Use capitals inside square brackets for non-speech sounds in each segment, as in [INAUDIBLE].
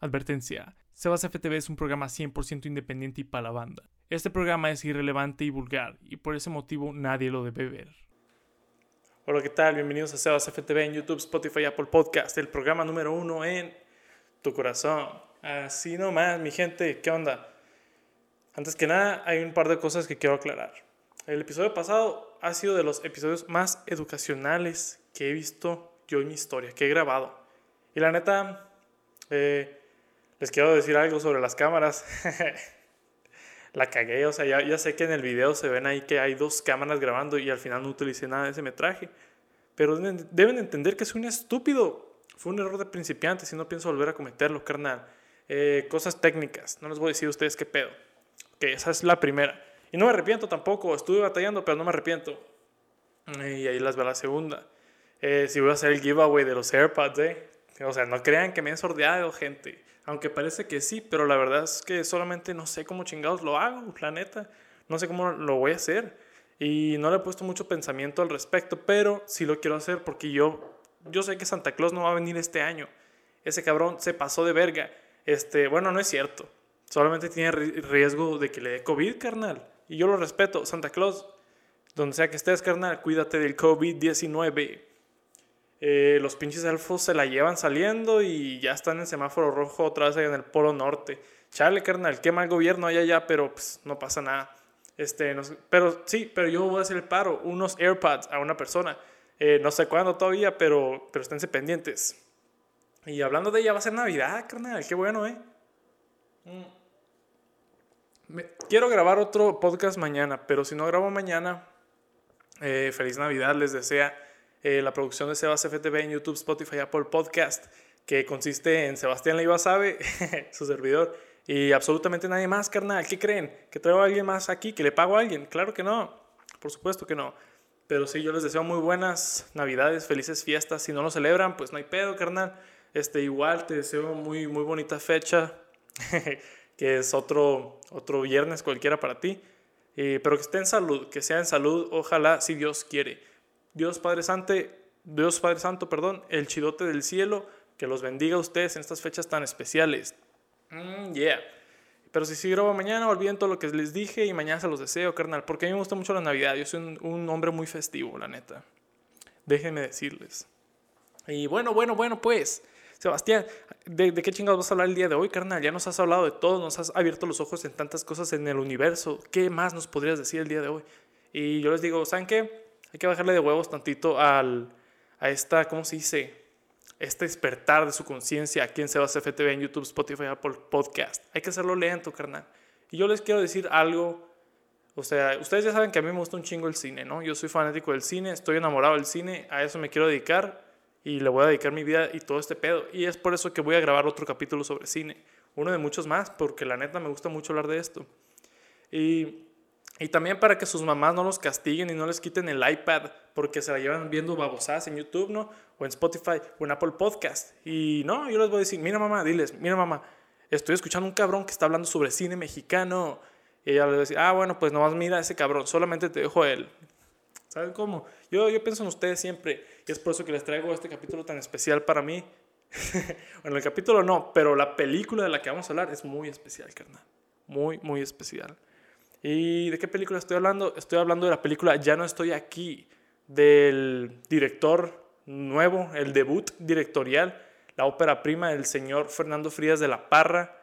Advertencia. Sebas FTV es un programa 100% independiente y para la banda. Este programa es irrelevante y vulgar, y por ese motivo nadie lo debe ver. Hola, ¿qué tal? Bienvenidos a Sebas FTV en YouTube, Spotify Apple Podcast, el programa número uno en tu corazón. Así nomás, mi gente, ¿qué onda? Antes que nada, hay un par de cosas que quiero aclarar. El episodio pasado ha sido de los episodios más educacionales que he visto yo en mi historia, que he grabado. Y la neta, eh, les quiero decir algo sobre las cámaras. [LAUGHS] la cagué, o sea, ya, ya, sé que en el video se ven ahí que hay dos cámaras grabando y al final no utilicé nada de ese metraje. Pero deben entender que soy un estúpido. Fue un error de principiante si no pienso volver a cometerlo, carnal. Eh, cosas técnicas, no les voy a decir a ustedes qué pedo. Que esa es la primera. Y no me arrepiento tampoco, estuve batallando, pero no me arrepiento. Y ahí las va la segunda. Eh, si voy a hacer el giveaway de los AirPods, eh. O sea, no crean que me he sordeado, gente. Aunque parece que sí, pero la verdad es que solamente no sé cómo chingados lo hago, la neta. No sé cómo lo voy a hacer. Y no le he puesto mucho pensamiento al respecto, pero sí lo quiero hacer porque yo, yo sé que Santa Claus no va a venir este año. Ese cabrón se pasó de verga. Este, bueno, no es cierto. Solamente tiene riesgo de que le dé COVID, carnal. Y yo lo respeto. Santa Claus, donde sea que estés, carnal, cuídate del COVID-19. Eh, los pinches elfos se la llevan saliendo y ya están en semáforo rojo otra vez en el polo norte. Chale, carnal, qué mal gobierno hay allá, pero pues, no pasa nada. Este, no pero sí, pero yo voy a hacer el paro, unos AirPods a una persona. Eh, no sé cuándo todavía, pero, pero esténse pendientes. Y hablando de ella, va a ser Navidad, carnal, qué bueno, ¿eh? Mm. quiero grabar otro podcast mañana, pero si no grabo mañana, eh, feliz Navidad les desea eh, la producción de Sebas FTV en YouTube, Spotify, Apple Podcast, que consiste en Sebastián Leiva Sabe, [LAUGHS] su servidor, y absolutamente nadie más, carnal. ¿Qué creen? ¿Que traigo a alguien más aquí? ¿Que le pago a alguien? Claro que no. Por supuesto que no. Pero sí, yo les deseo muy buenas navidades, felices fiestas. Si no lo celebran, pues no hay pedo, carnal. Este, igual te deseo muy, muy bonita fecha, [LAUGHS] que es otro, otro viernes cualquiera para ti. Eh, pero que esté en salud, que sea en salud, ojalá, si Dios quiere. Dios Padre Santo, Dios Padre Santo, perdón, el chidote del cielo, que los bendiga a ustedes en estas fechas tan especiales. Mm, yeah. Pero si sí grabo mañana, olviden todo lo que les dije y mañana se los deseo, carnal, porque a mí me gusta mucho la Navidad. Yo soy un, hombre muy festivo, la neta. Déjenme decirles. Y bueno, bueno, bueno, pues. Sebastián, ¿de, ¿de, qué chingados vas a hablar el día de hoy, carnal? Ya nos has hablado de todo, nos has abierto los ojos en tantas cosas en el universo. ¿Qué más nos podrías decir el día de hoy? Y yo les digo, ¿saben qué? Hay que bajarle de huevos tantito al, a esta, ¿cómo se dice? Este despertar de su conciencia aquí en Sebas FTV, en YouTube, Spotify, Apple Podcast. Hay que hacerlo lento, carnal. Y yo les quiero decir algo. O sea, ustedes ya saben que a mí me gusta un chingo el cine, ¿no? Yo soy fanático del cine, estoy enamorado del cine, a eso me quiero dedicar y le voy a dedicar mi vida y todo este pedo. Y es por eso que voy a grabar otro capítulo sobre cine. Uno de muchos más, porque la neta me gusta mucho hablar de esto. Y y también para que sus mamás no los castiguen y no les quiten el iPad porque se la llevan viendo babosadas en YouTube, ¿no? O en Spotify o en Apple Podcast. Y no, yo les voy a decir, mira mamá, diles, mira mamá, estoy escuchando un cabrón que está hablando sobre cine mexicano. Y ella les va a decir, ah, bueno, pues nomás mira a ese cabrón, solamente te dejo él. ¿Saben cómo? Yo, yo pienso en ustedes siempre y es por eso que les traigo este capítulo tan especial para mí. [LAUGHS] bueno, el capítulo no, pero la película de la que vamos a hablar es muy especial, carnal. Muy, muy especial. ¿Y de qué película estoy hablando? Estoy hablando de la película Ya no estoy aquí, del director nuevo, el debut directorial, la ópera prima del señor Fernando Frías de la Parra,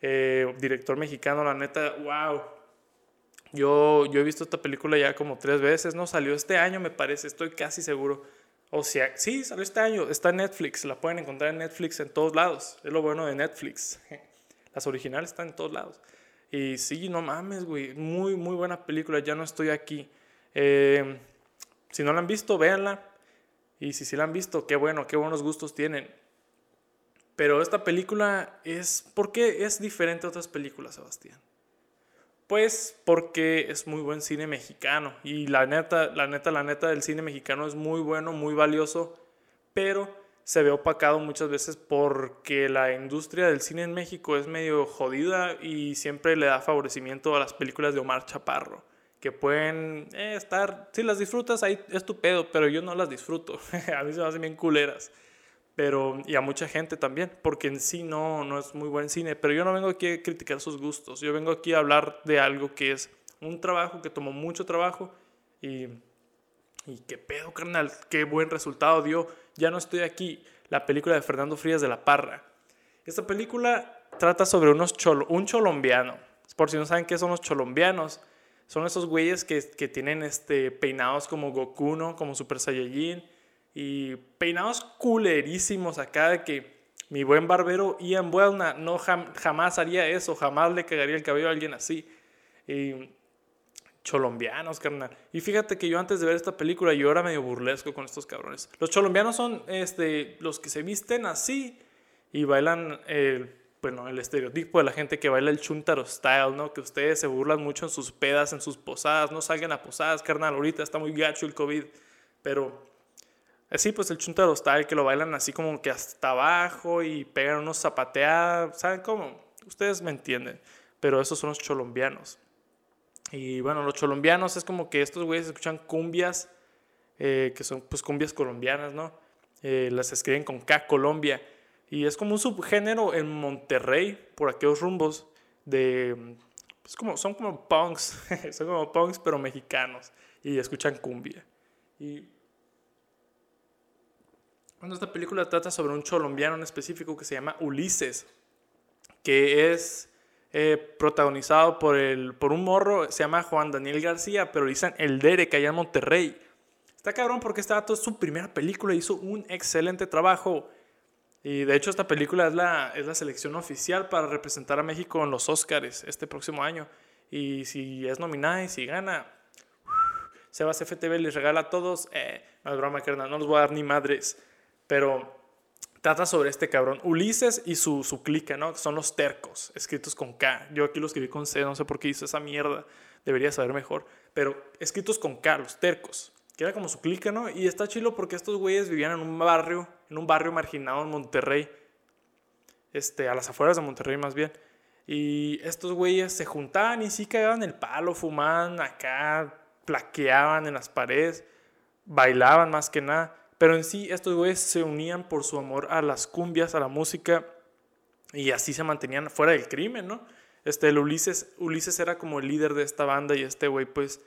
eh, director mexicano, la neta, wow. Yo, yo he visto esta película ya como tres veces, ¿no? Salió este año, me parece, estoy casi seguro. O sea, sí, salió este año, está en Netflix, la pueden encontrar en Netflix en todos lados. Es lo bueno de Netflix. [LAUGHS] Las originales están en todos lados. Y sí, no mames, güey. Muy, muy buena película. Ya no estoy aquí. Eh, si no la han visto, véanla. Y si sí la han visto, qué bueno, qué buenos gustos tienen. Pero esta película es... ¿Por qué es diferente a otras películas, Sebastián? Pues porque es muy buen cine mexicano. Y la neta, la neta, la neta del cine mexicano es muy bueno, muy valioso. Pero se ve opacado muchas veces porque la industria del cine en México es medio jodida y siempre le da favorecimiento a las películas de Omar Chaparro, que pueden eh, estar, si las disfrutas ahí es tu pedo, pero yo no las disfruto, [LAUGHS] a mí se me hacen bien culeras. pero y a mucha gente también, porque en sí no, no es muy buen cine, pero yo no vengo aquí a criticar sus gustos, yo vengo aquí a hablar de algo que es un trabajo que tomó mucho trabajo y, y qué pedo, carnal, qué buen resultado dio. Ya no estoy aquí, la película de Fernando Frías de la Parra. Esta película trata sobre unos cholo, un cholombiano. Por si no saben qué son los cholombianos, son esos güeyes que, que tienen este, peinados como Goku. Como Super Saiyajin y peinados culerísimos acá de que mi buen barbero Ian Buelna no jamás haría eso, jamás le cagaría el cabello a alguien así. Y cholombianos, carnal. Y fíjate que yo antes de ver esta película yo era medio burlesco con estos cabrones. Los cholombianos son este, los que se visten así y bailan el, bueno, el estereotipo de la gente que baila el chuntaro style, ¿no? Que ustedes se burlan mucho en sus pedas, en sus posadas. No salgan a posadas, carnal. Ahorita está muy gacho el COVID. Pero Así, pues el chuntaro style que lo bailan así como que hasta abajo y pegan unos zapateadas, ¿saben cómo? Ustedes me entienden, pero esos son los cholombianos. Y bueno, los cholombianos es como que estos güeyes escuchan cumbias, eh, que son pues cumbias colombianas, ¿no? Eh, las escriben con K, Colombia. Y es como un subgénero en Monterrey, por aquellos rumbos, de... Pues como, son como punks, [LAUGHS] son como punks pero mexicanos. Y escuchan cumbia. Y bueno, esta película trata sobre un colombiano en específico que se llama Ulises, que es eh, protagonizado por, el, por un morro, se llama Juan Daniel García, pero dicen el Derek allá en Monterrey. Está cabrón porque esta es su primera película, hizo un excelente trabajo. Y de hecho esta película es la, es la selección oficial para representar a México en los Oscars este próximo año. Y si es nominada y si gana, Sebas FTV les regala a todos. Eh, no es broma, carnal, no les voy a dar ni madres. Pero trata sobre este cabrón. Ulises y su, su clica, ¿no? Son los tercos, escritos con K. Yo aquí los escribí con C, no sé por qué hice esa mierda. Debería saber mejor. Pero escritos con K, los tercos. Que era como su clica, ¿no? Y está chilo porque estos güeyes vivían en un barrio, en un barrio marginado en Monterrey. Este, a las afueras de Monterrey más bien. Y estos güeyes se juntaban y sí cagaban el palo, fumaban acá, plaqueaban en las paredes, bailaban más que nada. Pero en sí estos güeyes se unían por su amor a las cumbias, a la música, y así se mantenían fuera del crimen, ¿no? Este, el Ulises, Ulises era como el líder de esta banda y este güey pues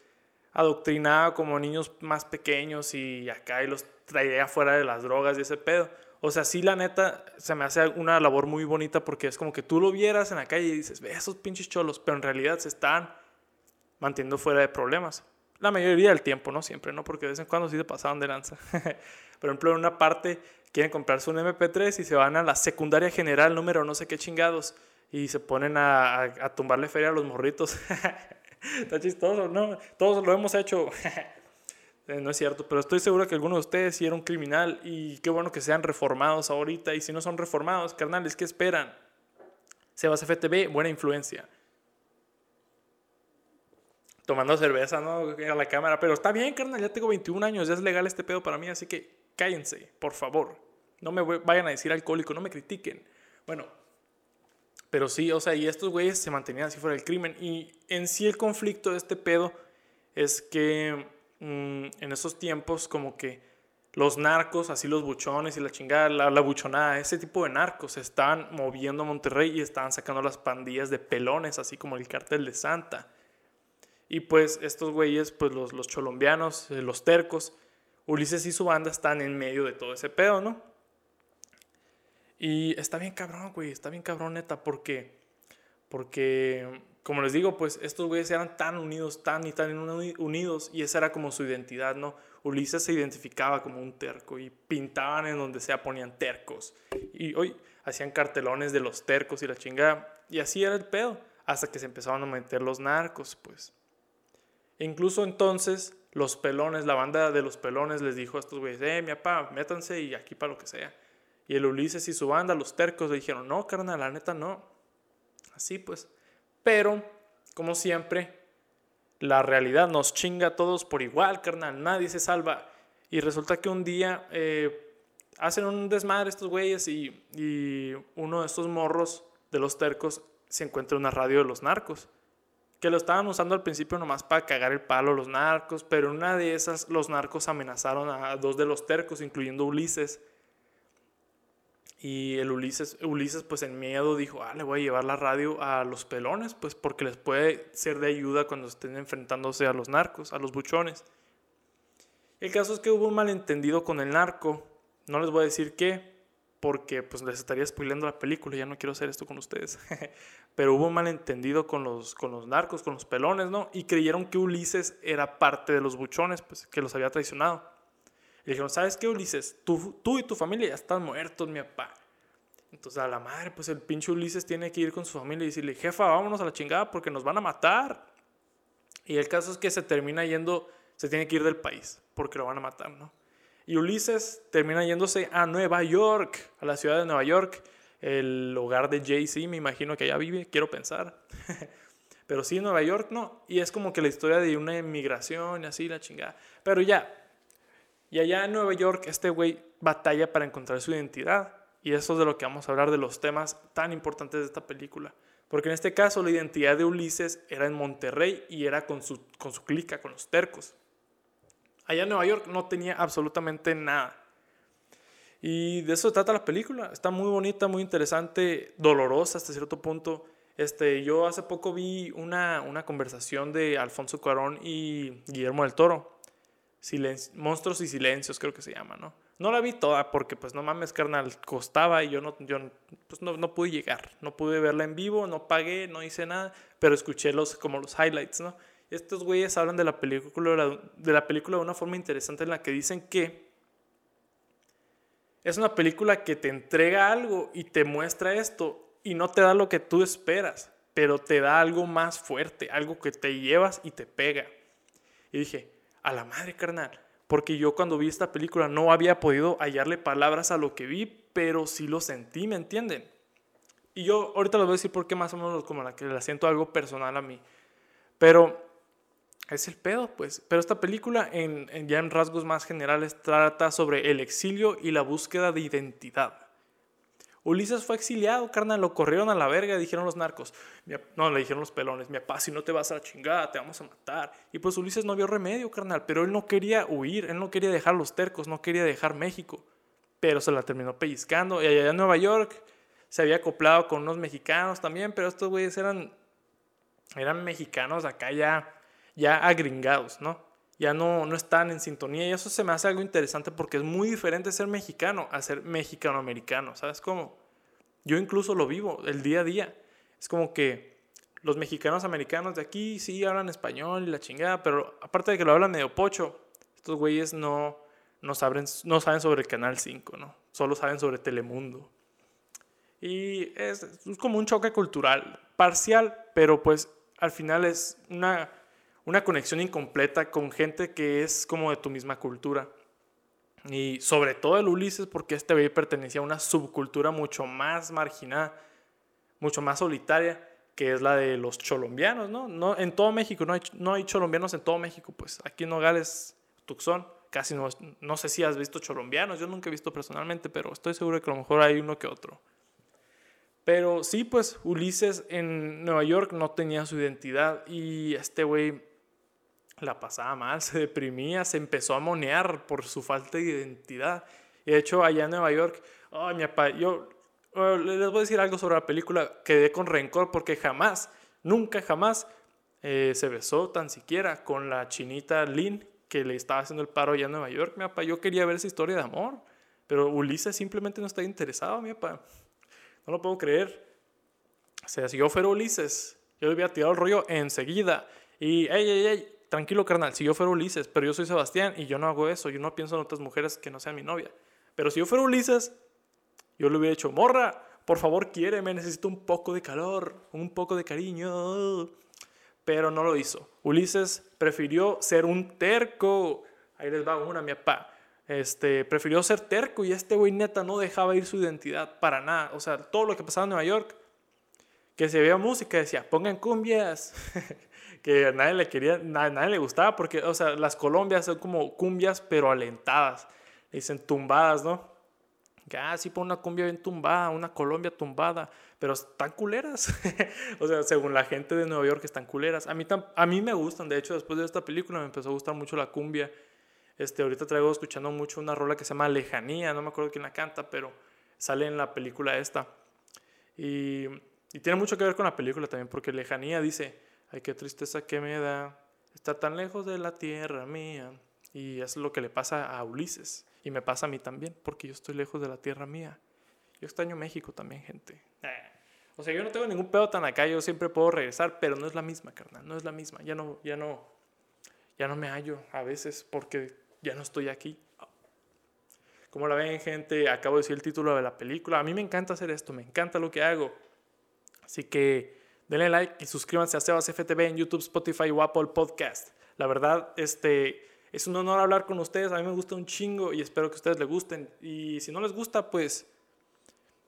adoctrinaba como niños más pequeños y acá y los traía fuera de las drogas y ese pedo. O sea, sí, la neta, se me hace una labor muy bonita porque es como que tú lo vieras en la calle y dices, ve esos pinches cholos, pero en realidad se están manteniendo fuera de problemas. La mayoría del tiempo, no siempre, ¿no? Porque de vez en cuando sí se pasaban de lanza. [LAUGHS] Por ejemplo, en una parte quieren comprarse un MP3 y se van a la secundaria general número no sé qué chingados y se ponen a, a, tumbarle feria a los morritos. [LAUGHS] Está chistoso, ¿no? Todos lo hemos hecho. [LAUGHS] Eh, no es cierto, pero estoy seguro que alguno de ustedes sí era un criminal y qué bueno que sean reformados ahorita. Y si no son reformados, carnales, ¿qué esperan? Sebas FTV, buena influencia tomando cerveza, ¿no? A la cámara. Pero está bien, carnal, ya tengo 21 años, ya es legal este pedo para mí, así que cállense, por favor. No me vayan a decir alcohólico, no me critiquen. Bueno, pero sí, o sea, y estos güeyes se mantenían así fuera del crimen. Y en sí el conflicto de este pedo es que mm, en esos tiempos como que los narcos, así los buchones y la chingada, la, buchonada, ese tipo de narcos estaban moviendo a Monterrey y estaban sacando las pandillas de pelones, así como el cartel de Santa. Y pues estos güeyes, pues los, los cholombianos, eh, los tercos, Ulises y su banda están en medio de todo ese pedo, ¿no? Y está bien cabrón, güey, está bien cabrón, neta, porque, porque, como les digo, pues estos güeyes eran tan unidos, tan y tan unidos, y esa era como su identidad, ¿no? Ulises se identificaba como un terco y pintaban en donde sea, ponían tercos. Y hoy hacían cartelones de los tercos y la chingada. Y así era el pedo, hasta que se empezaban a meter los narcos, pues. Incluso entonces los pelones, la banda de los pelones les dijo a estos güeyes, eh, mi papá, métanse y aquí para lo que sea. Y el Ulises y su banda, los tercos, le dijeron, no, carnal, la neta no. Así pues. Pero, como siempre, la realidad nos chinga a todos por igual, carnal, nadie se salva. Y resulta que un día eh, hacen un desmadre estos güeyes y, y uno de estos morros de los tercos se encuentra en una radio de los narcos que lo estaban usando al principio nomás para cagar el palo los narcos, pero en una de esas los narcos amenazaron a dos de los tercos, incluyendo Ulises. Y el Ulises, Ulises pues en miedo dijo, ah, le voy a llevar la radio a los pelones, pues porque les puede ser de ayuda cuando estén enfrentándose a los narcos, a los buchones. El caso es que hubo un malentendido con el narco, no les voy a decir qué, porque pues les estaría spoileando la película, ya no quiero hacer esto con ustedes. [LAUGHS] Pero hubo un malentendido con los, con los narcos, con los pelones, ¿no? Y creyeron que Ulises era parte de los buchones, pues que los había traicionado. Y dijeron, ¿sabes qué, Ulises? Tú, tú y tu familia ya están muertos, mi papá. Entonces a la madre, pues el pinche Ulises tiene que ir con su familia y decirle, jefa, vámonos a la chingada porque nos van a matar. Y el caso es que se termina yendo, se tiene que ir del país porque lo van a matar, ¿no? Y Ulises termina yéndose a Nueva York, a la ciudad de Nueva York, el hogar de Jay-Z, me imagino que allá vive, quiero pensar. [LAUGHS] Pero sí, Nueva York no. Y es como que la historia de una inmigración y así, la chingada. Pero ya. Y allá en Nueva York, este güey batalla para encontrar su identidad. Y eso es de lo que vamos a hablar de los temas tan importantes de esta película. Porque en este caso la identidad de Ulises era en Monterrey y era con su, con su clica, con los tercos. Allá en Nueva York no tenía absolutamente nada. Y de eso trata la película. Está muy bonita, muy interesante, dolorosa hasta cierto punto. Este, yo hace poco vi una, una conversación de Alfonso Cuarón y Guillermo del Toro. Monstruos y Silencios creo que se llama, ¿no? No la vi toda porque pues no mames, carnal, costaba y yo no, yo, pues, no, no pude llegar, no pude verla en vivo, no pagué, no hice nada, pero escuché los, como los highlights, ¿no? Estos güeyes hablan de la película de la película de una forma interesante en la que dicen que es una película que te entrega algo y te muestra esto y no te da lo que tú esperas, pero te da algo más fuerte, algo que te llevas y te pega. Y dije, a la madre carnal, porque yo cuando vi esta película no había podido hallarle palabras a lo que vi, pero sí lo sentí, ¿me entienden? Y yo ahorita les voy a decir por qué más o menos como la que siento algo personal a mí. Pero es el pedo, pues. Pero esta película, en, ya en rasgos más generales, trata sobre el exilio y la búsqueda de identidad. Ulises fue exiliado, carnal, lo corrieron a la verga, dijeron los narcos. No, le dijeron los pelones, mi papá, si no te vas a la chingada, te vamos a matar. Y pues Ulises no vio remedio, carnal, pero él no quería huir, él no quería dejar los tercos, no quería dejar México. Pero se la terminó pellizcando. Y allá en Nueva York se había acoplado con unos mexicanos también, pero estos güeyes eran, eran mexicanos acá ya ya agringados, ¿no? Ya no, no están en sintonía y eso se me hace algo interesante porque es muy diferente ser mexicano a ser mexicano-americano, ¿sabes cómo? Yo incluso lo vivo el día a día. Es como que los mexicanos americanos de aquí sí hablan español y la chingada, pero aparte de que lo hablan medio pocho, estos güeyes no, no, saben, no saben sobre el Canal 5, ¿no? Solo saben sobre Telemundo. Y es, es como un choque cultural, parcial, pero pues al final es una una conexión incompleta con gente que es como de tu misma cultura. Y sobre todo el Ulises, porque este güey pertenecía a una subcultura mucho más marginada, mucho más solitaria, que es la de los cholombianos, ¿no? no en todo México, no hay, no hay cholombianos en todo México, pues aquí en Nogales, Tucson, casi no, no sé si has visto cholombianos, yo nunca he visto personalmente, pero estoy seguro que a lo mejor hay uno que otro. Pero sí, pues Ulises en Nueva York no tenía su identidad y este güey la pasaba mal, [LAUGHS] se deprimía, se empezó a monear por su falta de identidad. De hecho, allá en Nueva York, oh, mi papá, yo les voy a decir algo sobre la película, quedé con rencor porque jamás, nunca jamás eh, se besó tan siquiera con la chinita Lynn que le estaba haciendo el paro allá en Nueva York. Mi papá, yo quería ver esa historia de amor, pero Ulises simplemente no está interesado, mi papá. No lo puedo creer. O sea, si yo fuera Ulises, yo le hubiera tirado el rollo enseguida. Y, ey, ey, ey, tranquilo carnal, si yo fuera Ulises, pero yo soy Sebastián y yo no hago eso, yo no pienso en otras mujeres que no sean mi novia. Pero si yo fuera Ulises, yo le hubiera dicho, morra, por favor quiéreme, necesito un poco de calor, un poco de cariño. Pero no lo hizo. Ulises prefirió ser un terco. Ahí les va una, mi papá. Este, prefirió ser terco y este güey neta no dejaba ir su identidad para nada. O sea, todo lo que pasaba en Nueva York, que se veía música, decía, pongan cumbias. [LAUGHS] que a nadie le quería, nadie le gustaba, porque, o sea, las colombias son como cumbias, pero alentadas, dicen tumbadas, ¿no? Que, ah, sí, pon una cumbia bien tumbada, una Colombia tumbada, pero están culeras. [LAUGHS] o sea, según la gente de Nueva York, están culeras. A mí, a mí me gustan, de hecho, después de esta película me empezó a gustar mucho la cumbia. Este, ahorita traigo escuchando mucho una rola que se llama Lejanía, no me acuerdo quién la canta, pero Sale en la película esta. Y tiene mucho que ver con la película también, porque Lejanía dice, ay, qué tristeza que me da estar tan lejos de la tierra mía. Y es lo que le pasa a Ulises. Y me pasa a mí también, porque yo estoy lejos de la tierra mía. Yo extraño México también, gente. O sea, yo no tengo ningún pedo tan acá, yo siempre puedo regresar, pero no es la misma, carnal, no es la misma. Ya no, ya no, ya no me hallo a veces porque ya no estoy aquí. Como la ven, gente, acabo de decir el título de la película. A mí me encanta hacer esto, me encanta lo que hago. Así que denle like y suscríbanse a Sebas FTV en YouTube, Spotify o Apple Podcast. La verdad, este, es un honor hablar con ustedes. A mí me gusta un chingo y espero que ustedes les gusten. Y si no les gusta, pues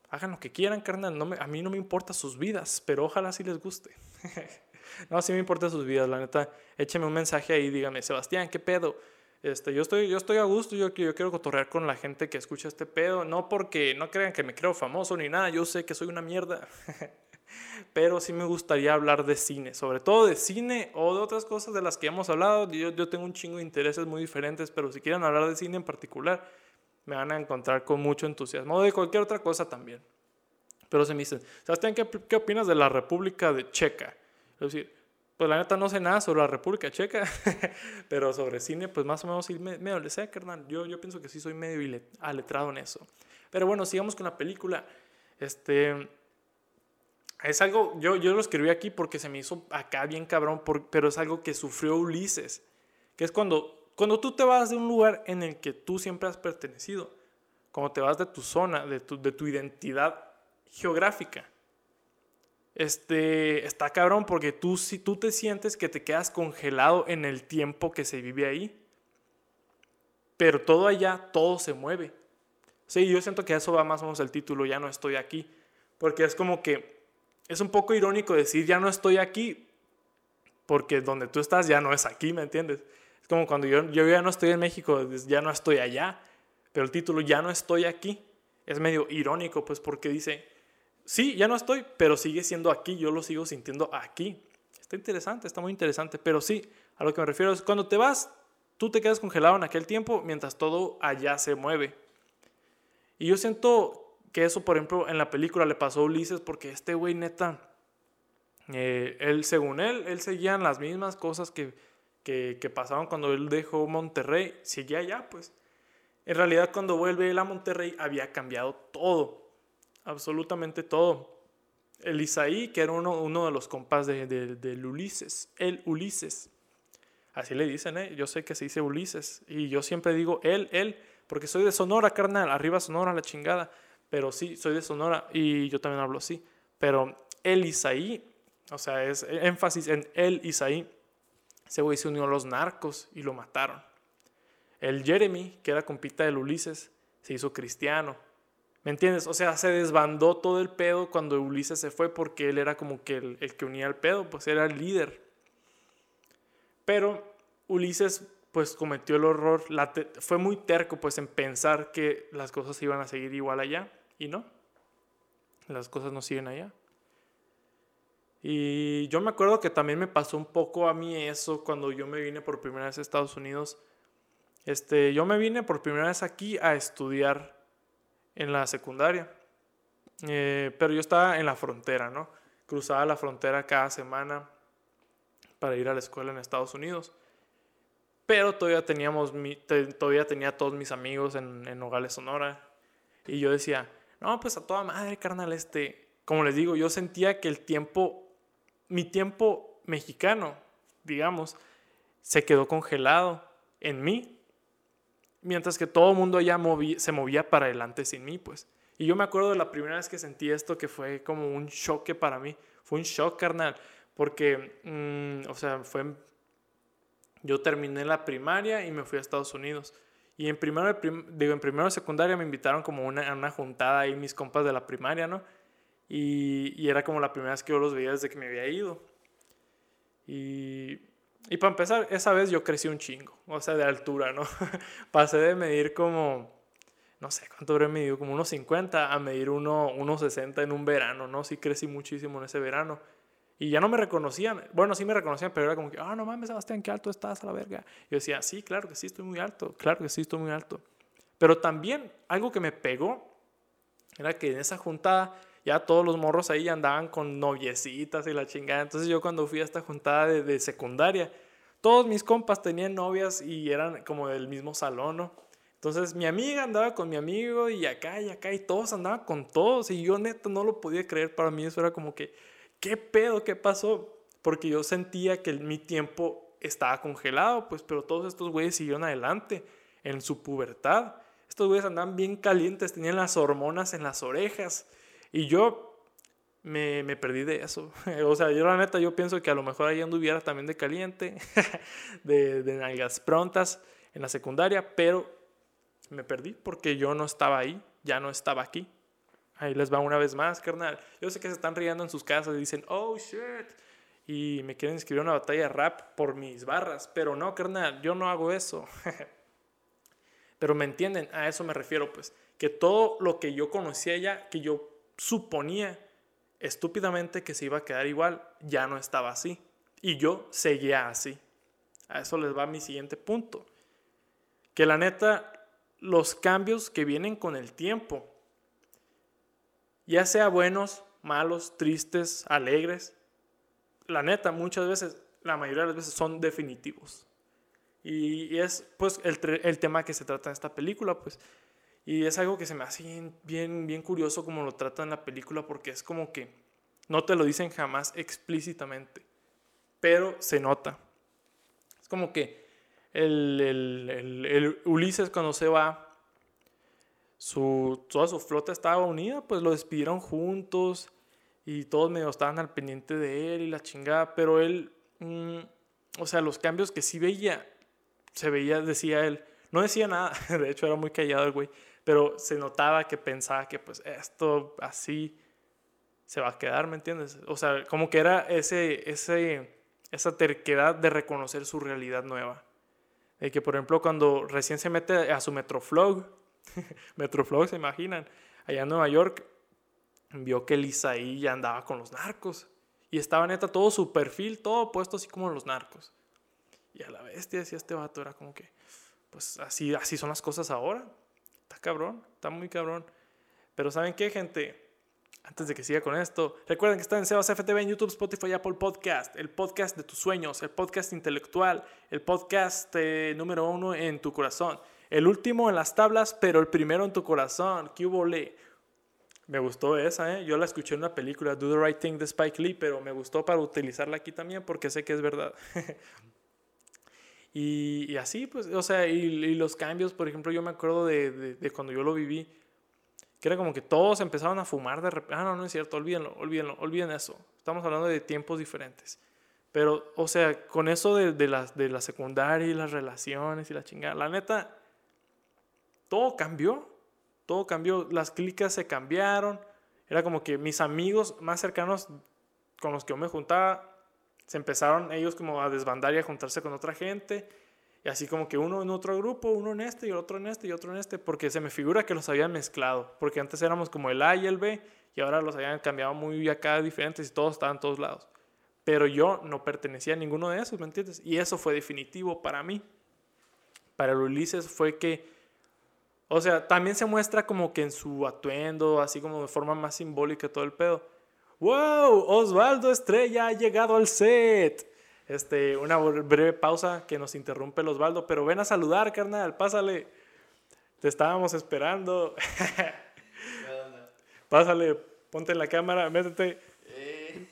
hagan lo que quieran, carnal. No a mí no me importa sus vidas, pero ojalá sí les guste. [LAUGHS] no, sí me importa sus vidas, la neta. Écheme un mensaje ahí, dígame, Sebastián, ¿qué pedo? Este, yo, estoy, yo estoy a gusto, yo, yo quiero cotorrear con la gente que escucha este pedo. No porque no crean que me creo famoso ni nada, yo sé que soy una mierda. [LAUGHS] pero sí me gustaría hablar de cine, sobre todo de cine o de otras cosas de las que hemos hablado. Yo, yo tengo un chingo de intereses muy diferentes, pero si quieren hablar de cine en particular, me van a encontrar con mucho entusiasmo, o de cualquier otra cosa también. Pero se me dicen, Sebastián, ¿qué, ¿qué opinas de la República de Checa? Es decir, pues la neta no sé nada sobre la República Checa, [LAUGHS] pero sobre cine, pues más o menos sí me, me sé, carnal. Yo, yo pienso que sí soy medio aletrado en eso. Pero bueno, sigamos con la película. Este, es algo, yo, yo lo escribí aquí porque se me hizo acá bien cabrón, pero es algo que sufrió Ulises, que es cuando cuando tú te vas de un lugar en el que tú siempre has pertenecido, cuando te vas de tu zona, de tu, de tu identidad geográfica, este, está cabrón porque tú, si tú te sientes que te quedas congelado en el tiempo que se vive ahí, pero todo allá, todo se mueve. Sí, yo siento que eso va más o menos el título, ya no estoy aquí, porque es como que es un poco irónico decir ya no estoy aquí, porque donde tú estás ya no es aquí, ¿me entiendes? Es como cuando yo, yo ya no estoy en México, ya no estoy allá, pero el título ya no estoy aquí. Es medio irónico, pues porque dice, sí, ya no estoy, pero sigue siendo aquí, yo lo sigo sintiendo aquí. Está interesante, está muy interesante, pero sí, a lo que me refiero es cuando te vas, tú te quedas congelado en aquel tiempo mientras todo allá se mueve. Y yo siento que eso, por ejemplo, en la película le pasó a Ulises porque este güey neta, eh, él, según él, él seguía las mismas cosas que, que, que pasaban cuando él dejó Monterrey, seguía allá, pues. En realidad, cuando vuelve él a Monterrey, había cambiado todo, absolutamente todo. El Isaí, que era uno, uno de los compas de, del Ulises, el Ulises. Así le dicen, ¿eh? Yo sé que se dice Ulises. Y yo siempre digo él, él, porque soy de Sonora, carnal. Arriba Sonora, la chingada. Pero sí, soy de Sonora y yo también hablo así. Pero el Isaí, o sea, es énfasis en el Isaí ese güey se unió a los narcos y lo mataron. El Jeremy, que era compita del Ulises, se hizo cristiano. ¿Me entiendes? O sea, se desbandó todo el pedo cuando Ulises se fue porque él era como que el, que unía el pedo, pues era el líder. Pero Ulises pues cometió el horror, fue muy terco pues en pensar que las cosas iban a seguir igual allá y no, las cosas no siguen allá. Y yo me acuerdo que también me pasó un poco a mí eso cuando yo me vine por primera vez a Estados Unidos. Este, yo me vine por primera vez aquí a estudiar en la secundaria. Eh, pero yo estaba en la frontera, ¿no? Cruzaba la frontera cada semana para ir a la escuela en Estados Unidos. Pero todavía, teníamos todavía tenía todos mis amigos en, en Nogales, Sonora. Y yo decía, no, pues a toda madre, carnal, este, como les digo, yo sentía que el tiempo mi tiempo mexicano, digamos, se quedó congelado en mí, mientras que todo el mundo allá se movía para adelante sin mí, pues. Y yo me acuerdo de la primera vez que sentí esto, que fue como un choque para mí, fue un shock, carnal, porque, mm, o sea, fue, yo terminé la primaria y me fui a Estados Unidos. Y en primero, digo, en primero de secundaria me invitaron como una, a una juntada ahí mis compas de la primaria, ¿no? Y, era como la primera vez que yo los veía desde que me había ido. Y, y para empezar, esa vez yo crecí un chingo, o sea, de altura, ¿no? [LAUGHS] Pasé de medir como, no sé cuánto habré medido, como unos 50 a medir uno, unos 60 en un verano, ¿no? Sí crecí muchísimo en ese verano. Y ya no me reconocían. Bueno, sí me reconocían, pero era como que, ah, no mames, Sebastián, qué alto estás a la verga. Yo decía, sí, claro que sí, estoy muy alto, claro que sí, estoy muy alto. Pero también algo que me pegó era que en esa juntada ya todos los morros ahí andaban con noviecitas y la chingada. Entonces yo cuando fui a esta juntada de, de secundaria, todos mis compas tenían novias y eran como del mismo salón, ¿no? Entonces mi amiga andaba con mi amigo y acá y acá y todos andaban con todos y yo neta no lo podía creer. Para mí eso era como que, ¿qué pedo? ¿Qué pasó? Porque yo sentía que mi tiempo estaba congelado, pues, pero todos estos güeyes siguieron adelante en su pubertad. Estos güeyes andaban bien calientes, tenían las hormonas en las orejas y yo me, me, perdí de eso. [LAUGHS] o sea, yo la neta, yo pienso que a lo mejor ahí anduviera también de caliente, [LAUGHS] de, de nalgas prontas en la secundaria, pero me perdí porque yo no estaba ahí, ya no estaba aquí. Ahí les va una vez más, carnal. Yo sé que se están riendo en sus casas y dicen, oh shit. Y me quieren inscribir a una batalla rap por mis barras. Pero no, carnal, yo no hago eso. [LAUGHS] pero me entienden, a eso me refiero, pues. Que todo lo que yo conocía ya, que yo suponía estúpidamente que se iba a quedar igual, ya no estaba así. Y yo seguía así. A eso les va mi siguiente punto. Que la neta, los cambios que vienen con el tiempo, ya sea buenos, malos, tristes, alegres, la neta, muchas veces, la mayoría de las veces son definitivos. Y, es pues el, el, tema que se trata en esta película, pues. Y es algo que se me hace bien, bien, curioso como lo trata en la película, porque es como que no te lo dicen jamás explícitamente, pero se nota. Es como que el, el, el, Ulises cuando se va, su, toda su flota estaba unida, pues lo despidieron juntos y todos medio estaban al pendiente de él y la chingada, pero él, mm, o sea, los cambios que sí veía, se veía, decía él, no decía nada, [LAUGHS] de hecho era muy callado el güey, pero se notaba que pensaba que pues esto así se va a quedar, ¿me entiendes? O sea, como que era ese, ese, esa terquedad de reconocer su realidad nueva. De que, por ejemplo, cuando recién se mete a su Metroflog, [LAUGHS] Metroflog, ¿se imaginan? Allá en Nueva York, vio que el Isaí ya andaba con los narcos. Y estaba neta todo su perfil, todo puesto así como los narcos. Y a la bestia decía este vato, era como que, pues así, así son las cosas ahora. Está cabrón, está muy cabrón. Pero ¿saben qué, gente? Antes de que siga con esto, recuerden que está en Sebas FTV en YouTube, Spotify, Apple Podcast, el podcast de tus sueños, el podcast intelectual, el podcast eh, número uno en tu corazón, el último en las tablas, pero el primero en tu corazón. ¿Qué hubo Me gustó esa, ¿eh? Yo la escuché en una película, Do the Right Thing de Spike Lee, pero me gustó para utilizarla aquí también porque sé que es verdad. [LAUGHS] y, así, pues, o sea, y, los cambios, por ejemplo, yo me acuerdo de, de cuando yo lo viví que era como que todos empezaron a fumar de repente. Ah, no, no es cierto, olvídenlo, olvídenlo, olviden eso. Estamos hablando de tiempos diferentes. Pero, o sea, con eso de, de, la, de la secundaria y las relaciones y la chingada, la neta, todo cambió. Todo cambió. Las clicas se cambiaron. Era como que mis amigos más cercanos con los que yo me juntaba, se empezaron ellos como a desbandar y a juntarse con otra gente y así como que uno en otro grupo, uno en este y otro en este y otro en este, porque se me figura que los habían mezclado, porque antes éramos como el A y el B y ahora los habían cambiado muy acá diferentes y todos estaban en todos lados. Pero yo no pertenecía a ninguno de esos, ¿me entiendes? Y eso fue definitivo para mí. Para el Ulises fue que, o sea, también se muestra como que en su atuendo, así como de forma más simbólica todo el pedo. ¡Wow! Osvaldo Estrella ha llegado al set. Este, una breve pausa que nos interrumpe el Osvaldo, pero ven a saludar, carnal, pásale. Te estábamos esperando. [LAUGHS] pásale, ponte en la cámara, métete. Eh.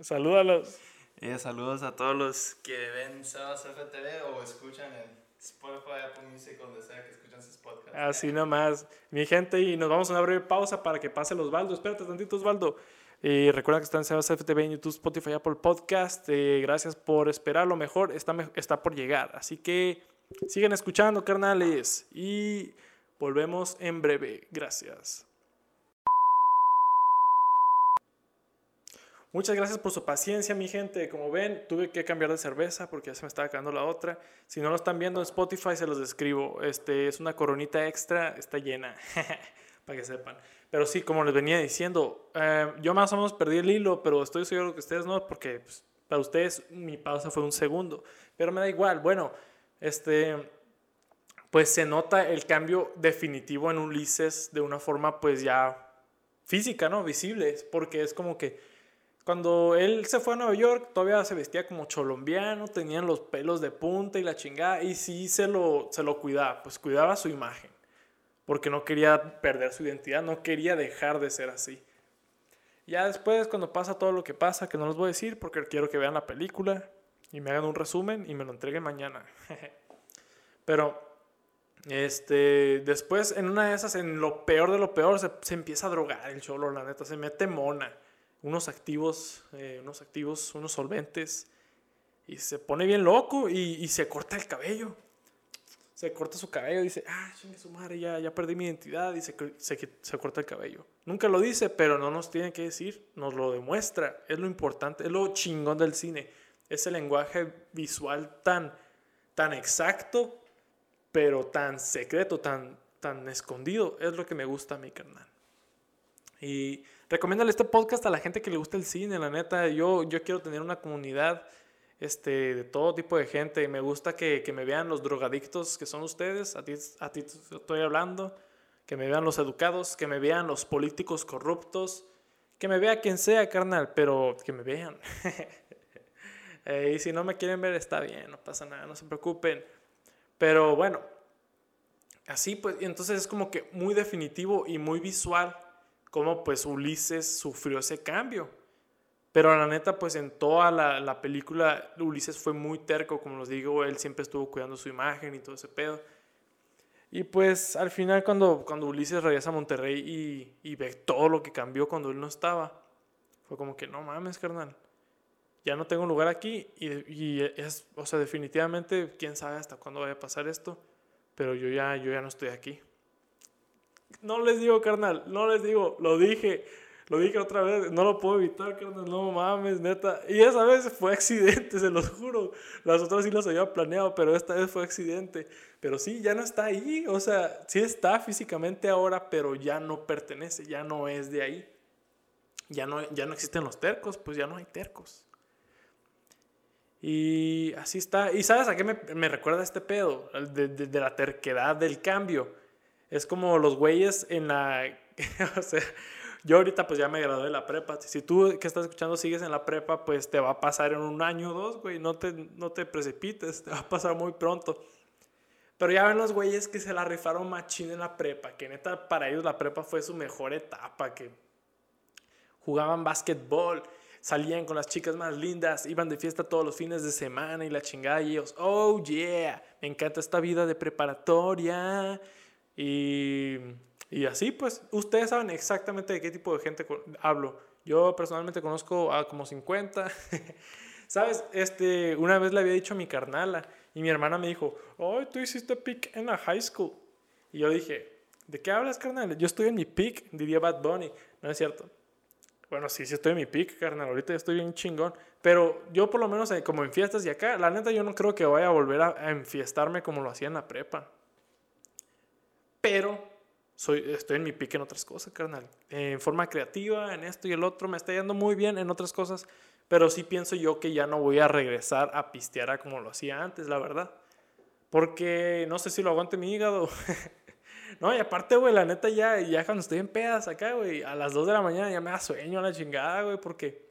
Salúdalos. Eh, saludos a todos los que ven Sebas FTV o escuchan en Spotify, Apple Music, donde sea que escuchan sus podcasts. Así nomás. Mi gente, y nos vamos a una breve pausa para que pase el Osvaldo. Espérate tantito, Osvaldo. Y recuerda que está en Sebas FTV en YouTube, Spotify, Apple Podcast. Eh, gracias por esperar. Lo mejor está, está por llegar. Así que sigan escuchando, carnales. Y volvemos en breve. Gracias. Muchas gracias por su paciencia, mi gente. Como ven, tuve que cambiar de cerveza porque ya se me estaba quedando la otra. Si no lo están viendo en Spotify, se los describo. Este es una coronita extra, está llena, [LAUGHS] para que sepan. Pero sí, como les venía diciendo, eh, yo más o menos perdí el hilo, pero estoy seguro que ustedes no, porque pues, para ustedes mi pausa fue un segundo. Pero me da igual. Bueno, este, pues se nota el cambio definitivo en Ulises de una forma pues ya física, ¿no? Visible, porque es como que cuando él se fue a Nueva York todavía se vestía como cholombiano, tenían los pelos de punta y la chingada, y sí se lo, se lo cuidaba, pues cuidaba su imagen, porque no quería perder su identidad, no quería dejar de ser así. Ya después, cuando pasa todo lo que pasa, que no les voy a decir porque quiero que vean la película y me hagan un resumen y me lo entreguen mañana. [LAUGHS] Pero este, después, en una de esas, en lo peor de lo peor, se, se empieza a drogar el cholo, la neta, se mete mona, unos activos, eh, unos activos, unos solventes, y se pone bien loco y, y, se corta el cabello. Se corta su cabello dice, ah, chingue su madre, ya, ya perdí mi identidad, y se, se, se corta el cabello. Nunca lo dice, pero no nos tiene que decir, nos lo demuestra, es lo importante, es lo chingón del cine, ese lenguaje visual tan, tan exacto pero tan secreto, tan, tan escondido, es lo que me gusta a mi carnal. Y recomiéndale este podcast a la gente que le gusta el cine, la neta. Yo, yo quiero tener una comunidad este, de todo tipo de gente. Me gusta que, que me vean los drogadictos que son ustedes, a ti, a ti estoy hablando. Que me vean los educados, que me vean los políticos corruptos, que me vea quien sea, carnal, pero que me vean. [LAUGHS] Eh, y si no me quieren ver, está bien, no pasa nada, no se preocupen. Pero bueno, así pues, entonces es como que muy definitivo y muy visual cómo pues Ulises sufrió ese cambio. Pero la neta, pues en toda la, la, película Ulises fue muy terco, como les digo, él siempre estuvo cuidando su imagen y todo ese pedo. Y pues al final cuando, cuando Ulises regresa a Monterrey y, y ve todo lo que cambió cuando él no estaba, fue como que no mames, carnal ya no tengo lugar aquí y, y, es, o sea, definitivamente, quién sabe hasta cuándo vaya a pasar esto, pero yo ya, yo ya no estoy aquí. No les digo, carnal, no les digo, lo dije, lo dije otra vez, no lo puedo evitar, carnal, no mames, neta. Y esa vez fue accidente, [LAUGHS] se los juro. Las otras sí las había planeado, pero esta vez fue accidente. Pero sí, ya no está ahí, o sea, sí está físicamente ahora, pero ya no pertenece, ya no es de ahí. Ya no, ya no existen los tercos, pues ya no hay tercos. Y así está. ¿Y sabes a qué me, me recuerda este pedo? De, de, de, la terquedad del cambio. Es como los güeyes en la... [LAUGHS] o sea, yo ahorita pues ya me gradué de la prepa. Si tú que estás escuchando sigues en la prepa, pues te va a pasar en un año o dos, güey. No te, no te precipites, [LAUGHS] te va a pasar muy pronto. Pero ya ven los güeyes que se la rifaron machín en la prepa, que neta para ellos la prepa fue su mejor etapa, que jugaban básquetbol salían con las chicas más lindas, iban de fiesta todos los fines de semana y la chingada y ellos, oh yeah, me encanta esta vida de preparatoria. Y, y así pues, ustedes saben exactamente de qué tipo de gente hablo. Yo personalmente conozco a como 50. [LAUGHS] ¿Sabes? Este, una vez le había dicho a mi carnala y mi hermana me dijo, oh, tú hiciste pick en la high school. Y yo dije, ¿de qué hablas, carnal? Yo estoy en mi pick, diría Bad Bunny. No es cierto. Bueno, sí, sí estoy en mi pick, carnal. Ahorita estoy bien chingón. Pero yo por lo menos eh, como en fiestas y acá, la neta yo no creo que vaya a volver a, enfiestarme como lo hacía en la prepa. Pero soy, estoy en mi pick en otras cosas, carnal. En forma creativa, en esto y el otro. Me está yendo muy bien en otras cosas. Pero sí pienso yo que ya no voy a regresar a pistear a como lo hacía antes, la verdad. Porque no sé si lo aguante mi hígado. [LAUGHS] No, y aparte, güey, la neta ya, ya cuando estoy en pedas acá, güey, a las 2 de la mañana ya me da sueño a la chingada, güey, porque,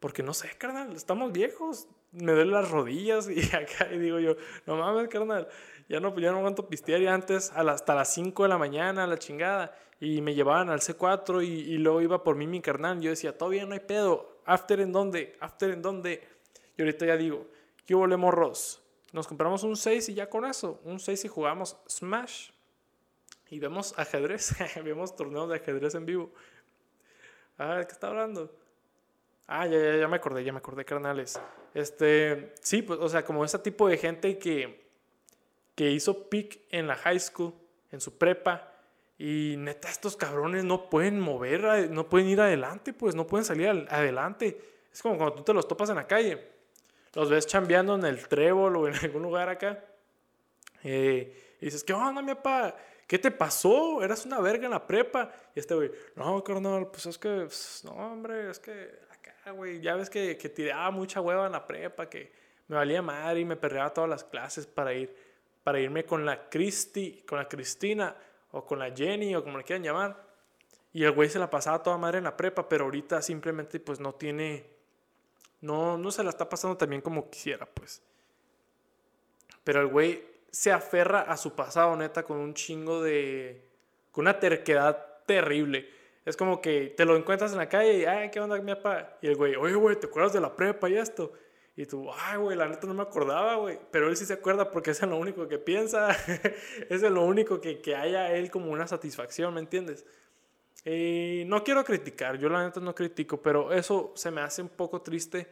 porque no sé, carnal, estamos viejos, me duelen las rodillas [LAUGHS] y acá, y digo yo, no mames, carnal, ya no, ya no aguanto pistear y antes hasta las 5 de la mañana, la chingada, y me llevaban al C4 y, luego iba por mí mi carnal, yo decía, todavía no hay pedo, after en dónde, after en dónde, y ahorita ya digo, ¿qué volemos morros? Nos compramos un 6 y ya con eso, un 6 y jugamos Smash y vemos ajedrez, [LAUGHS] vemos torneos de ajedrez en vivo. Ah, ¿qué está hablando? Ah, ya, ya, ya me acordé, ya me acordé, carnales. Este, sí, pues, o sea, como ese tipo de gente que, que hizo pick en la high school, en su prepa, y neta, estos cabrones no pueden mover, no pueden ir adelante, pues no pueden salir adelante. Es como cuando tú te los topas en la calle, los ves chambeando en el trébol o en [LAUGHS] algún lugar acá, eh, y dices, ¿qué onda, mi papá? ¿Qué te pasó? Eras una verga en la prepa. Y este güey, no, carnal, pues es que, pues, no, hombre, es que acá, güey, ya ves que, que tiraba mucha hueva en la prepa, que me valía madre y me perreaba todas las clases para ir. Para irme con la Cristi, con la Cristina o con la Jenny o como le quieran llamar. Y el güey se la pasaba toda madre en la prepa, pero ahorita simplemente pues no tiene, no, no se la está pasando tan bien como quisiera, pues. Pero el güey se aferra a su pasado, neta, con un chingo de, con una terquedad terrible. Es como que te lo encuentras en la calle y, ay, ¿qué onda, mi papá? Y el güey, oye, güey, ¿te acuerdas de la prepa y esto? Y tú, ay, güey, la neta no me acordaba, güey. Pero él sí se acuerda porque es lo único que piensa. [LAUGHS] es lo único que, que haya él como una satisfacción, ¿me entiendes? Y no quiero criticar, yo la neta no critico, pero eso se me hace un poco triste.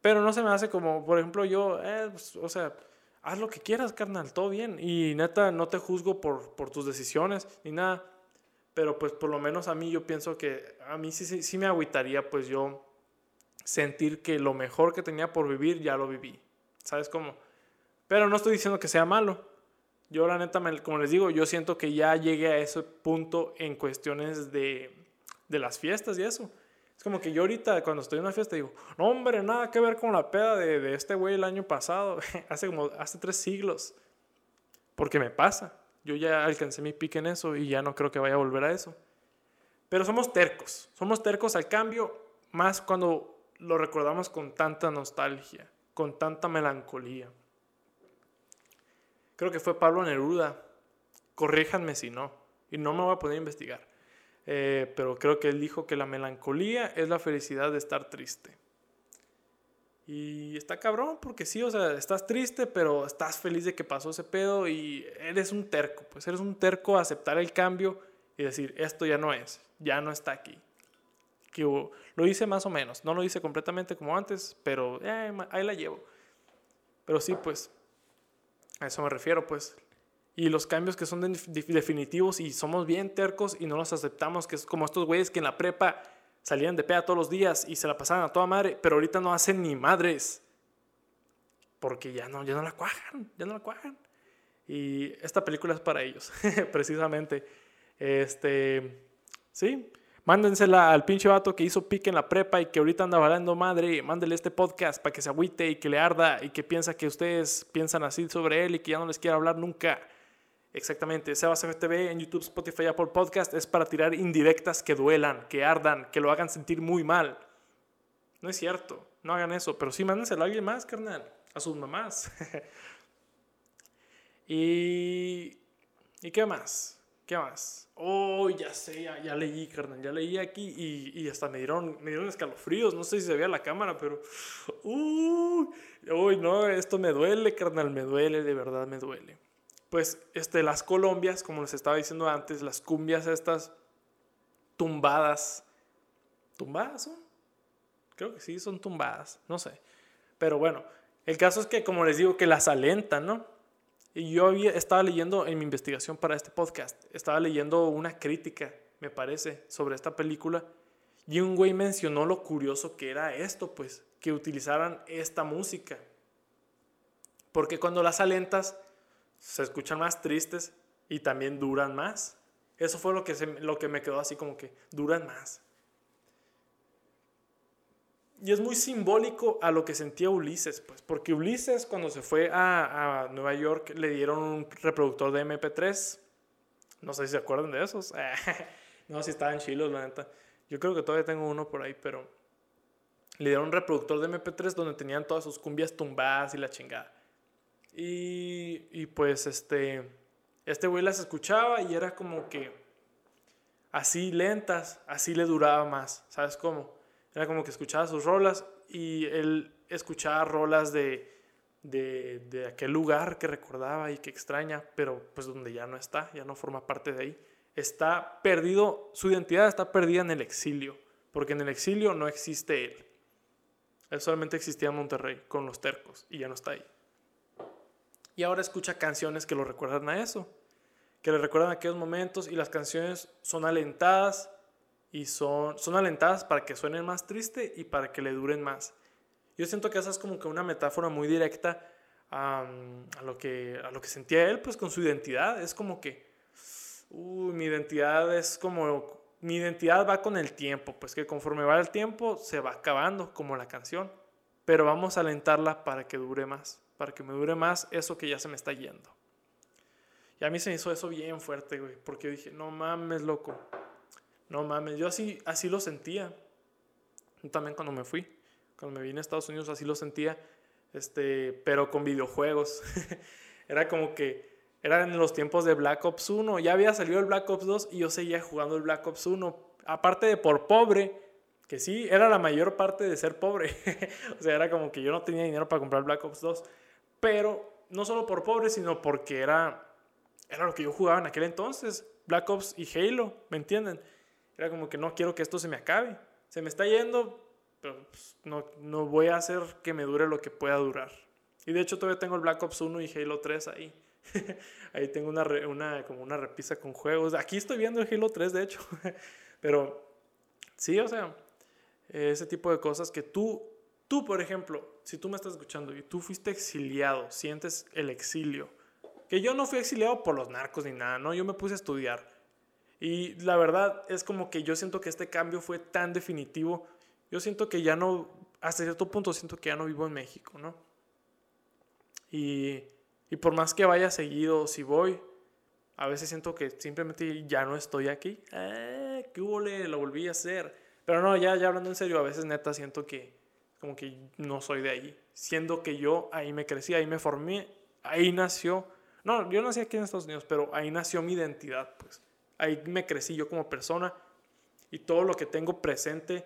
Pero no se me hace como, por ejemplo, yo, eh, pues, o sea, haz lo que quieras, carnal, todo bien. Y neta, no te juzgo por, por tus decisiones ni nada. Pero pues por lo menos a mí yo pienso que a mí sí, sí, sí me agüitaría pues yo sentir que lo mejor que tenía por vivir ya lo viví. ¿Sabes cómo? Pero no estoy diciendo que sea malo. Yo la neta, como les digo, yo siento que ya llegué a ese punto en cuestiones de, de las fiestas y eso. Es como que yo ahorita cuando estoy en una fiesta digo, no hombre, nada que ver con la peda de, de este güey el año pasado, [LAUGHS] hace como, hace tres siglos. Porque me pasa. Yo ya alcancé mi pique en eso y ya no creo que vaya a volver a eso. Pero somos tercos, somos tercos al cambio, más cuando lo recordamos con tanta nostalgia, con tanta melancolía. Creo que fue Pablo Neruda, corríjanme si no, y no me voy a poner a investigar, eh, pero creo que él dijo que la melancolía es la felicidad de estar triste. Y está cabrón, porque sí, o sea, estás triste, pero estás feliz de que pasó ese pedo y eres un terco, pues eres un terco a aceptar el cambio y decir, esto ya no es, ya no está aquí que lo hice más o menos. No lo hice completamente como antes, pero eh, ahí la llevo. Pero sí, pues, a eso me refiero, pues. Y los cambios que son definitivos y somos bien tercos y no los aceptamos, que es como estos güeyes que en la prepa salían de pea todos los días y se la pasaban a toda madre, pero ahorita no hacen ni madres. Porque ya no, ya no la cuajan, ya no la cuajan. Y esta película es para ellos, [LAUGHS] precisamente. Este, sí, Mándensela al pinche vato que hizo pique en la prepa y que ahorita anda valando madre. Mándele este podcast para que se agüite y que le arda y que piensa que ustedes piensan así sobre él y que ya no les quiera hablar nunca. Exactamente. Sebas FTV en YouTube, Spotify, Apple Podcast es para tirar indirectas que duelan, que ardan, que lo hagan sentir muy mal. No es cierto. No hagan eso. Pero sí mándenselo a alguien más, carnal. A sus mamás. [LAUGHS] y... ¿Y qué más? ¿Qué más? Oh, ya sé, ya, leí, carnal, ya leí aquí y, y, hasta me dieron, me dieron escalofríos. No sé si se veía la cámara, pero. Uy, uy, no, esto me duele, carnal, me duele, de verdad me duele. Pues este, las colombias, como les estaba diciendo antes, las cumbias estas tumbadas. ¿Tumbadas son? Creo que sí, son tumbadas, no sé. Pero bueno, el caso es que, como les digo, que las alentan, ¿no? Y yo había, estaba leyendo en mi investigación para este podcast, estaba leyendo una crítica, me parece, sobre esta película. Y un güey mencionó lo curioso que era esto, pues, que utilizaran esta música. Porque cuando las alentas, se escuchan más tristes y también duran más. Eso fue lo que, se, lo que me quedó así como que duran más. Y es muy simbólico a lo que sentía Ulises, pues, porque Ulises cuando se fue a, a Nueva York le dieron un reproductor de MP3. No sé si se acuerdan de esos. [LAUGHS] no, si estaban chilos, la neta. Yo creo que todavía tengo uno por ahí, pero le dieron un reproductor de MP3 donde tenían todas sus cumbias tumbadas y la chingada. Y, y pues este, este güey las escuchaba y era como que así lentas, así le duraba más, ¿sabes cómo? Era como que escuchaba sus rolas y él escuchaba rolas de, de, de, aquel lugar que recordaba y que extraña, pero pues donde ya no está, ya no forma parte de ahí. Está perdido, su identidad está perdida en el exilio, porque en el exilio no existe él. Él solamente existía en Monterrey con los tercos y ya no está ahí. Y ahora escucha canciones que lo recuerdan a eso, que le recuerdan aquellos momentos y las canciones son alentadas y son, son alentadas para que suenen más triste y para que le duren más. Yo siento que esa es como que una metáfora muy directa a, lo, que, a lo que sentía él, pues con su identidad. Es como que, mi identidad es como, mi identidad va con el tiempo, pues que conforme va el tiempo se va acabando, como la canción. Pero vamos a alentarla para que dure más, para que me dure más eso que ya se me está yendo. Y a mí se me hizo eso bien fuerte, güey, porque dije, no mames, loco. No mames, yo así, así lo sentía. También cuando me fui, cuando me vine a Estados Unidos, así lo sentía, este, pero con videojuegos. [LAUGHS] Era como que eran los tiempos de Black Ops 1. Ya había salido el Black Ops 2 y yo seguía jugando el Black Ops 1. Aparte de por pobre, que sí, era la mayor parte de ser pobre. [LAUGHS] o sea, era como que yo no tenía dinero para comprar Black Ops 2. Pero no solo por pobre, sino porque era, era lo que yo jugaba en aquel entonces. Black Ops y Halo, ¿me entienden? Era como que no quiero que esto se me acabe. Se me está yendo, pero pues, no, no voy a hacer que me dure lo que pueda durar. Y de hecho todavía tengo el Black Ops 1 y Halo 3 ahí. [LAUGHS] Ahí tengo una, una, como una repisa con juegos. Aquí estoy viendo el Halo 3, de hecho. [LAUGHS] Pero sí, o sea, ese tipo de cosas que tú, tú, por ejemplo, si tú me estás escuchando y tú fuiste exiliado, sientes el exilio. Que yo no fui exiliado por los narcos ni nada, ¿no? Yo me puse a estudiar. Y la verdad es como que yo siento que este cambio fue tan definitivo. Yo siento que ya no, hasta cierto punto siento que ya no vivo en México, ¿no? Y y por más que vaya seguido, si voy, a veces siento que simplemente ya no estoy aquí. Eh, ¿Qué hubo? Lo volví a hacer. Pero no, ya, ya hablando en serio, a veces neta siento que como que no soy de ahí. Siendo que yo ahí me crecí, ahí me formé, ahí nació. No, yo nací aquí en Estados Unidos, pero ahí nació mi identidad, pues. Ahí me crecí yo como persona y todo lo que tengo presente.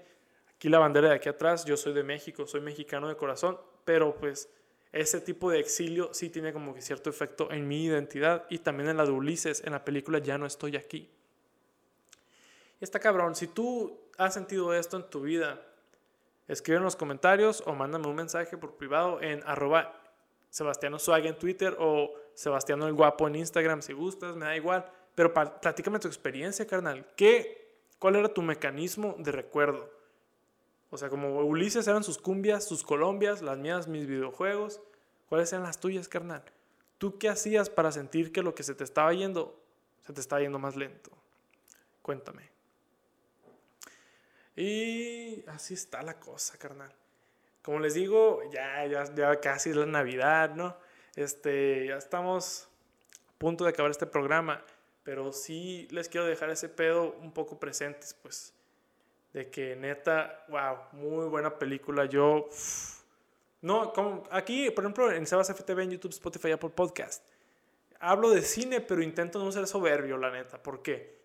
Aquí la bandera de aquí atrás, yo soy de México, soy mexicano de corazón, pero pues ese tipo de exilio sí tiene como que cierto efecto en mi identidad y también en la de Ulises, en la película Ya no estoy aquí. Y está cabrón, si tú has sentido esto en tu vida, escribe en los comentarios o mándame un mensaje por privado en arroba Sebastiano Swag en Twitter o Sebastiano el Guapo en Instagram si gustas, me da igual. Pero platícame tu experiencia, carnal. ¿Qué, ¿Cuál era tu mecanismo de recuerdo? O sea, como Ulises eran sus cumbias, sus colombias, las mías, mis videojuegos. ¿Cuáles eran las tuyas, carnal? ¿Tú qué hacías para sentir que lo que se te estaba yendo, se te estaba yendo más lento? Cuéntame. Y así está la cosa, carnal. Como les digo, ya, ya, ya casi es la Navidad, ¿no? Este, ya estamos a punto de acabar este programa, pero sí les quiero dejar ese pedo un poco presentes, pues de que neta, wow, muy buena película. Yo, no, como aquí, por ejemplo, en Sebas FTV, en YouTube, Spotify, Apple Podcast, hablo de cine, pero intento no ser soberbio, la neta. ¿Por qué?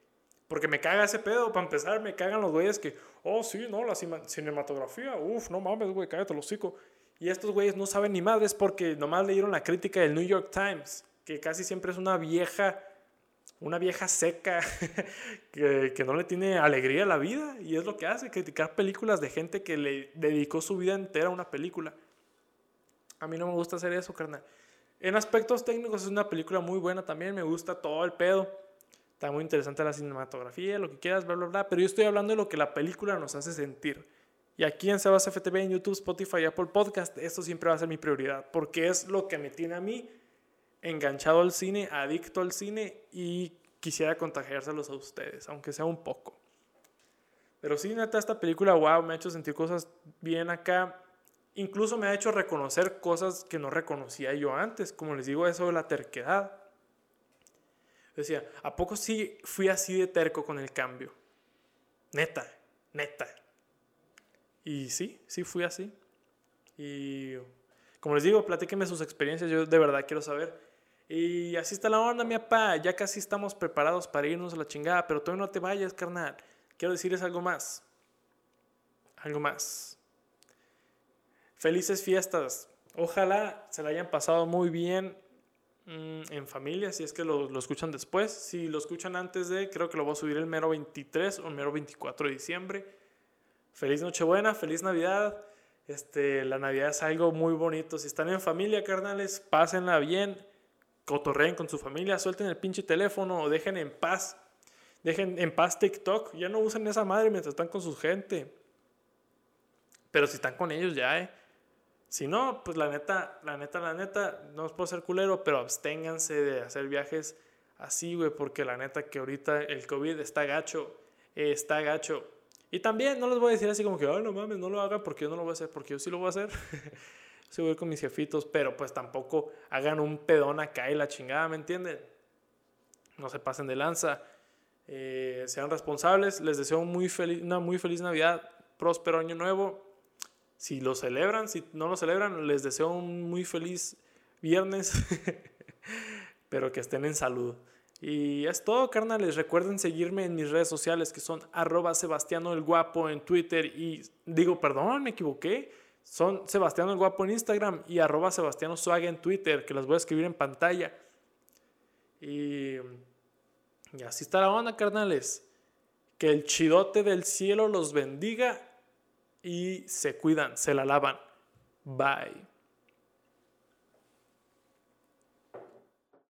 Porque me caga ese pedo, para empezar, me cagan los güeyes que, oh, sí, no, la cinematografía, uff, no mames, güey, cállate los hocico. Y estos güeyes no saben ni madres porque nomás leyeron la crítica del New York Times, que casi siempre es una vieja una vieja seca [LAUGHS] que, que, no le tiene alegría a la vida y es lo que hace, criticar películas de gente que le dedicó su vida entera a una película. A mí no me gusta hacer eso, carnal. En aspectos técnicos es una película muy buena también, me gusta todo el pedo. Está muy interesante la cinematografía, lo que quieras, bla, bla, bla. Pero yo estoy hablando de lo que la película nos hace sentir. Y aquí en Sebas FTV, en YouTube, Spotify, Apple Podcast, esto siempre va a ser mi prioridad. Porque es lo que me tiene a mí enganchado al cine, adicto al cine y quisiera contagiárselos a ustedes, aunque sea un poco. Pero sí, neta, esta película, wow, me ha hecho sentir cosas bien acá. Incluso me ha hecho reconocer cosas que no reconocía yo antes, como les digo, eso de la terquedad. Decía, ¿a poco sí fui así de terco con el cambio? Neta, neta. Y sí, sí fui así. Y como les digo, platíquenme sus experiencias, yo de verdad quiero saber. Y así está la onda, mi papá. Ya casi estamos preparados para irnos a la chingada, pero todavía no te vayas, carnal. Quiero decirles algo más. Algo más. Felices fiestas. Ojalá se la hayan pasado muy bien mm, en familia, si es que lo, lo, escuchan después. Si lo escuchan antes de, creo que lo voy a subir el mero 23 o el mero 24 de diciembre. Feliz Nochebuena, feliz Navidad. Este, la Navidad es algo muy bonito. Si están en familia, carnales, pásenla bien cotorreen con su familia, suelten el pinche teléfono o dejen en paz. Dejen en paz TikTok. Ya no usen esa madre mientras están con su gente. Pero si están con ellos ya, eh. Si no, pues la neta, la neta, la neta, no os puedo ser culero, pero absténganse de hacer viajes así, güey, porque la neta que ahorita el COVID está gacho, está gacho. Y también no les voy a decir así como que, ay, no mames, no lo hagan porque yo no lo voy a hacer, porque yo sí lo voy a hacer. [LAUGHS] Sí voy con mis jefitos, pero pues tampoco hagan un pedón acá y la chingada, ¿me entienden? No se pasen de lanza. Eh, sean responsables. Les deseo muy feliz, una muy feliz Navidad, próspero año nuevo. Si lo celebran, si no lo celebran, les deseo un muy feliz viernes. [LAUGHS] pero que estén en salud. Y es todo, carnales. Recuerden seguirme en mis redes sociales que son arroba Sebastiano el Guapo en Twitter y digo, perdón, me equivoqué. Son Sebastiano el Guapo en Instagram y arroba Sebastiano Suaga en Twitter, que las voy a escribir en pantalla. Y, y así está la onda, carnales. Que el chidote del cielo los bendiga y se cuidan, se la lavan. Bye.